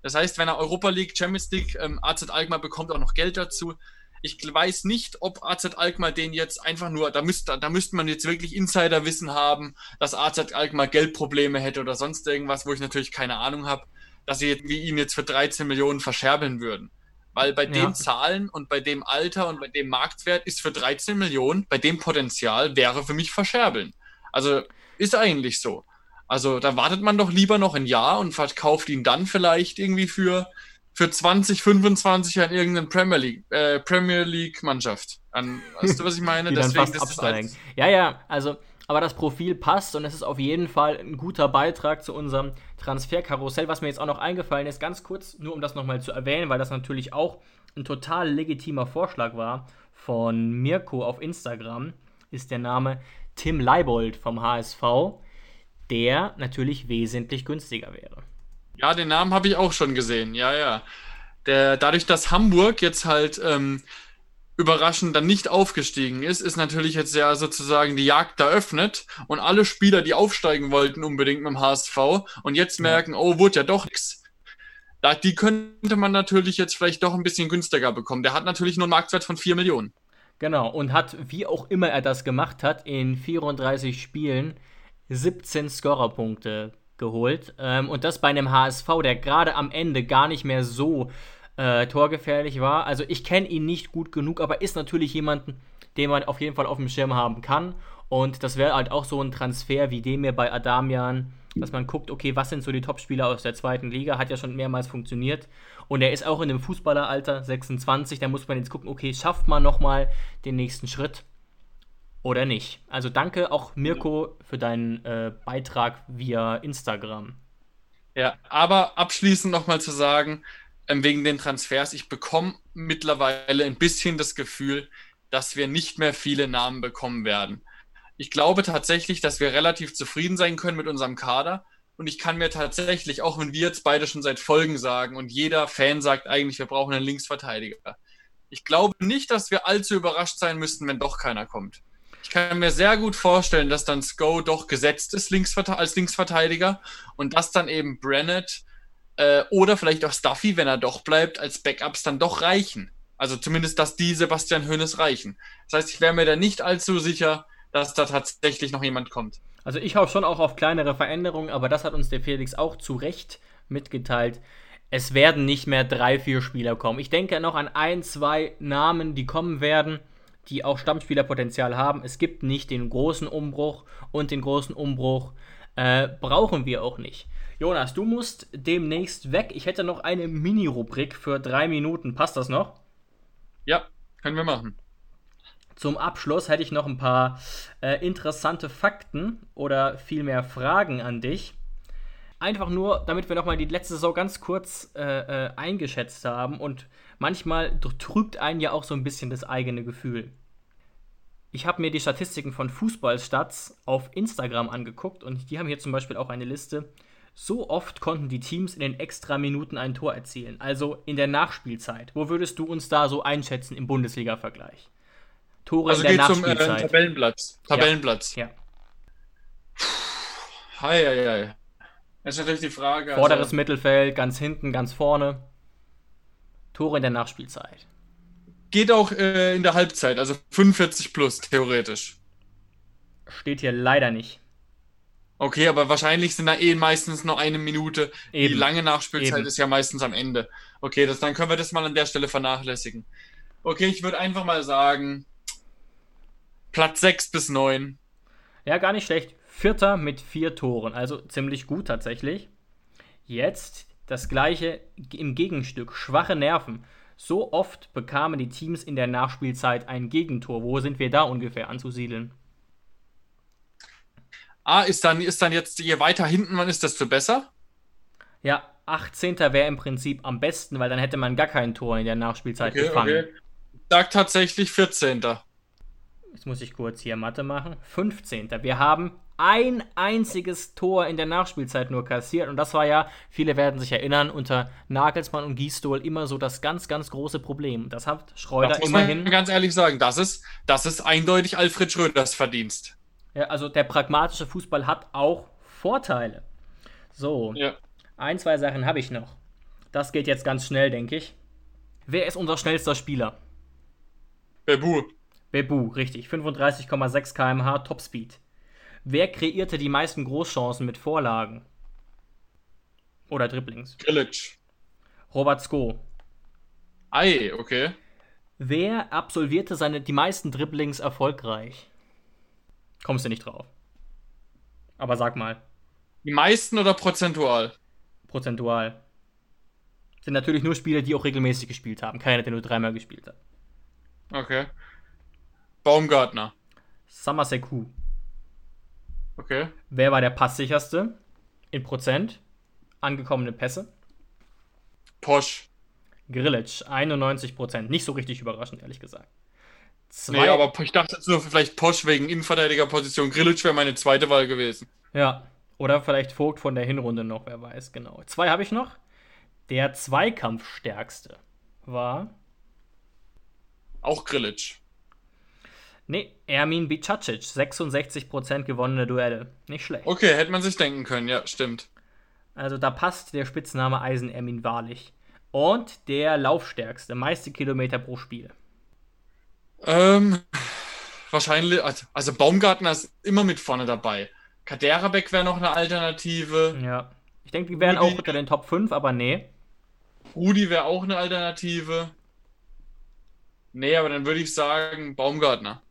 Das heißt, wenn er Europa League, Champions League, ähm, AZ Alkmaar bekommt auch noch Geld dazu, ich weiß nicht, ob AZ Alkmaar den jetzt einfach nur, da müsste, da müsste man jetzt wirklich Insiderwissen haben, dass AZ Alkmaar Geldprobleme hätte oder sonst irgendwas, wo ich natürlich keine Ahnung habe, dass sie ihn jetzt für 13 Millionen verscherbeln würden. Weil bei ja. den Zahlen und bei dem Alter und bei dem Marktwert ist für 13 Millionen, bei dem Potenzial wäre für mich verscherbeln. Also ist eigentlich so. Also da wartet man doch lieber noch ein Jahr und verkauft ihn dann vielleicht irgendwie für für 2025 an irgendeine Premier League, äh, Premier League Mannschaft. An, weißt du, was ich meine? Die Deswegen dann fast absteigen. Ja, ja, also, aber das Profil passt und es ist auf jeden Fall ein guter Beitrag zu unserem Transferkarussell. Was mir jetzt auch noch eingefallen ist, ganz kurz, nur um das nochmal zu erwähnen, weil das natürlich auch ein total legitimer Vorschlag war von Mirko auf Instagram, ist der Name Tim Leibold vom HSV, der natürlich wesentlich günstiger wäre. Ja, den Namen habe ich auch schon gesehen. Ja, ja. Der, dadurch, dass Hamburg jetzt halt ähm, überraschend dann nicht aufgestiegen ist, ist natürlich jetzt ja sozusagen die Jagd eröffnet und alle Spieler, die aufsteigen wollten, unbedingt mit dem HSV und jetzt merken, oh, wurde ja doch nichts. Die könnte man natürlich jetzt vielleicht doch ein bisschen günstiger bekommen. Der hat natürlich nur einen Marktwert von 4 Millionen. Genau, und hat, wie auch immer er das gemacht hat, in 34 Spielen 17 Scorerpunkte geholt. Ähm, und das bei einem HSV, der gerade am Ende gar nicht mehr so äh, torgefährlich war. Also ich kenne ihn nicht gut genug, aber ist natürlich jemanden, den man auf jeden Fall auf dem Schirm haben kann. Und das wäre halt auch so ein Transfer wie dem hier bei Adamian, dass man guckt, okay, was sind so die Topspieler aus der zweiten Liga? Hat ja schon mehrmals funktioniert. Und er ist auch in dem Fußballeralter, 26. Da muss man jetzt gucken, okay, schafft man nochmal den nächsten Schritt oder nicht? Also danke auch Mirko für deinen äh, Beitrag via Instagram. Ja, aber abschließend nochmal zu sagen, ähm, wegen den Transfers, ich bekomme mittlerweile ein bisschen das Gefühl, dass wir nicht mehr viele Namen bekommen werden. Ich glaube tatsächlich, dass wir relativ zufrieden sein können mit unserem Kader. Und ich kann mir tatsächlich, auch wenn wir jetzt beide schon seit Folgen sagen und jeder Fan sagt eigentlich, wir brauchen einen Linksverteidiger. Ich glaube nicht, dass wir allzu überrascht sein müssten, wenn doch keiner kommt. Ich kann mir sehr gut vorstellen, dass dann Sko doch gesetzt ist als Linksverteidiger und dass dann eben Brennett äh, oder vielleicht auch Stuffy, wenn er doch bleibt, als Backups dann doch reichen. Also zumindest, dass die Sebastian Hoeneß reichen. Das heißt, ich wäre mir da nicht allzu sicher, dass da tatsächlich noch jemand kommt. Also ich hoffe schon auch auf kleinere Veränderungen, aber das hat uns der Felix auch zu Recht mitgeteilt. Es werden nicht mehr drei, vier Spieler kommen. Ich denke noch an ein, zwei Namen, die kommen werden, die auch Stammspielerpotenzial haben. Es gibt nicht den großen Umbruch und den großen Umbruch äh, brauchen wir auch nicht. Jonas, du musst demnächst weg. Ich hätte noch eine Mini-Rubrik für drei Minuten. Passt das noch? Ja, können wir machen. Zum Abschluss hätte ich noch ein paar äh, interessante Fakten oder vielmehr Fragen an dich. Einfach nur, damit wir nochmal die letzte Saison ganz kurz äh, äh, eingeschätzt haben und manchmal trügt einen ja auch so ein bisschen das eigene Gefühl. Ich habe mir die Statistiken von Fußballstats auf Instagram angeguckt und die haben hier zum Beispiel auch eine Liste. So oft konnten die Teams in den Extra-Minuten ein Tor erzielen, also in der Nachspielzeit. Wo würdest du uns da so einschätzen im Bundesliga-Vergleich? Tore also in der geht Nachspielzeit. Zum äh, Tabellenplatz. Tabellenplatz. Ja. Hi, hi, hi. Das ist natürlich die Frage. Vorderes also, Mittelfeld, ganz hinten, ganz vorne. Tore in der Nachspielzeit. Geht auch äh, in der Halbzeit, also 45 plus, theoretisch. Steht hier leider nicht. Okay, aber wahrscheinlich sind da eh meistens noch eine Minute. Eben. Die lange Nachspielzeit Eben. ist ja meistens am Ende. Okay, das, dann können wir das mal an der Stelle vernachlässigen. Okay, ich würde einfach mal sagen, Platz 6 bis 9. Ja, gar nicht schlecht. Vierter mit vier Toren, also ziemlich gut tatsächlich. Jetzt das gleiche im Gegenstück, schwache Nerven. So oft bekamen die Teams in der Nachspielzeit ein Gegentor. Wo sind wir da ungefähr anzusiedeln? Ah, ist dann, ist dann jetzt, je weiter hinten man ist, desto besser? Ja, 18. wäre im Prinzip am besten, weil dann hätte man gar kein Tor in der Nachspielzeit okay, gefangen. Okay. Sag tatsächlich 14. Jetzt muss ich kurz hier Mathe machen. 15. Wir haben ein einziges Tor in der Nachspielzeit nur kassiert. Und das war ja, viele werden sich erinnern, unter Nagelsmann und Gistol immer so das ganz, ganz große Problem. Das hat Schreuder das muss immerhin. Man ganz ehrlich sagen, das ist, das ist eindeutig Alfred Schröders Verdienst. Ja, also der pragmatische Fußball hat auch Vorteile. So, ja. ein, zwei Sachen habe ich noch. Das geht jetzt ganz schnell, denke ich. Wer ist unser schnellster Spieler? Bebu. Bebu, richtig. 35,6 km/h Topspeed. Wer kreierte die meisten Großchancen mit Vorlagen? Oder Dribblings? Grilic. Robert Sko. Ei, okay. Wer absolvierte seine, die meisten Dribblings erfolgreich? Kommst du nicht drauf. Aber sag mal. Die meisten oder prozentual? Prozentual. Sind natürlich nur Spieler, die auch regelmäßig gespielt haben. Keiner, der nur dreimal gespielt hat. Okay. Baumgartner. Samaseku. Okay. Wer war der passsicherste? In Prozent. Angekommene Pässe. Posch. Grillitsch, 91 Prozent. Nicht so richtig überraschend, ehrlich gesagt. Zwei nee, aber ich dachte jetzt nur vielleicht Posch wegen Innenverteidigerposition. Grillitsch wäre meine zweite Wahl gewesen. Ja. Oder vielleicht Vogt von der Hinrunde noch, wer weiß, genau. Zwei habe ich noch. Der Zweikampfstärkste war. Auch Grillitsch. Nee, Ermin Bicacic, 66% gewonnene Duelle. Nicht schlecht. Okay, hätte man sich denken können, ja, stimmt. Also da passt der Spitzname Eisen Ermin wahrlich. Und der Laufstärkste, meiste Kilometer pro Spiel. Ähm, wahrscheinlich, also Baumgartner ist immer mit vorne dabei. Kaderabek wäre noch eine Alternative. Ja. Ich denke, die wären Rudi, auch unter den Top 5, aber nee. Rudi wäre auch eine Alternative. Nee, aber dann würde ich sagen Baumgartner.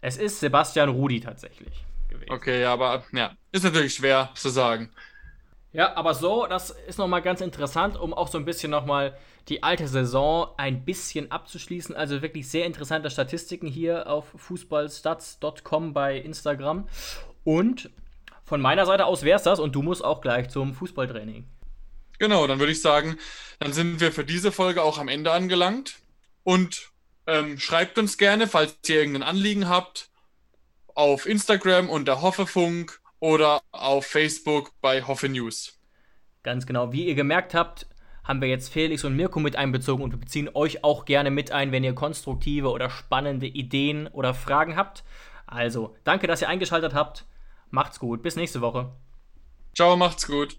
Es ist Sebastian Rudi tatsächlich gewesen. Okay, ja, aber ja, ist natürlich schwer zu sagen. Ja, aber so, das ist nochmal ganz interessant, um auch so ein bisschen nochmal die alte Saison ein bisschen abzuschließen. Also wirklich sehr interessante Statistiken hier auf fußballstats.com bei Instagram. Und von meiner Seite aus wäre es das und du musst auch gleich zum Fußballtraining. Genau, dann würde ich sagen, dann sind wir für diese Folge auch am Ende angelangt. Und ähm, schreibt uns gerne, falls ihr irgendein Anliegen habt, auf Instagram unter Hoffefunk oder auf Facebook bei Hoffe News. Ganz genau. Wie ihr gemerkt habt, haben wir jetzt Felix und Mirko mit einbezogen und wir beziehen euch auch gerne mit ein, wenn ihr konstruktive oder spannende Ideen oder Fragen habt. Also, danke, dass ihr eingeschaltet habt. Macht's gut. Bis nächste Woche. Ciao, macht's gut.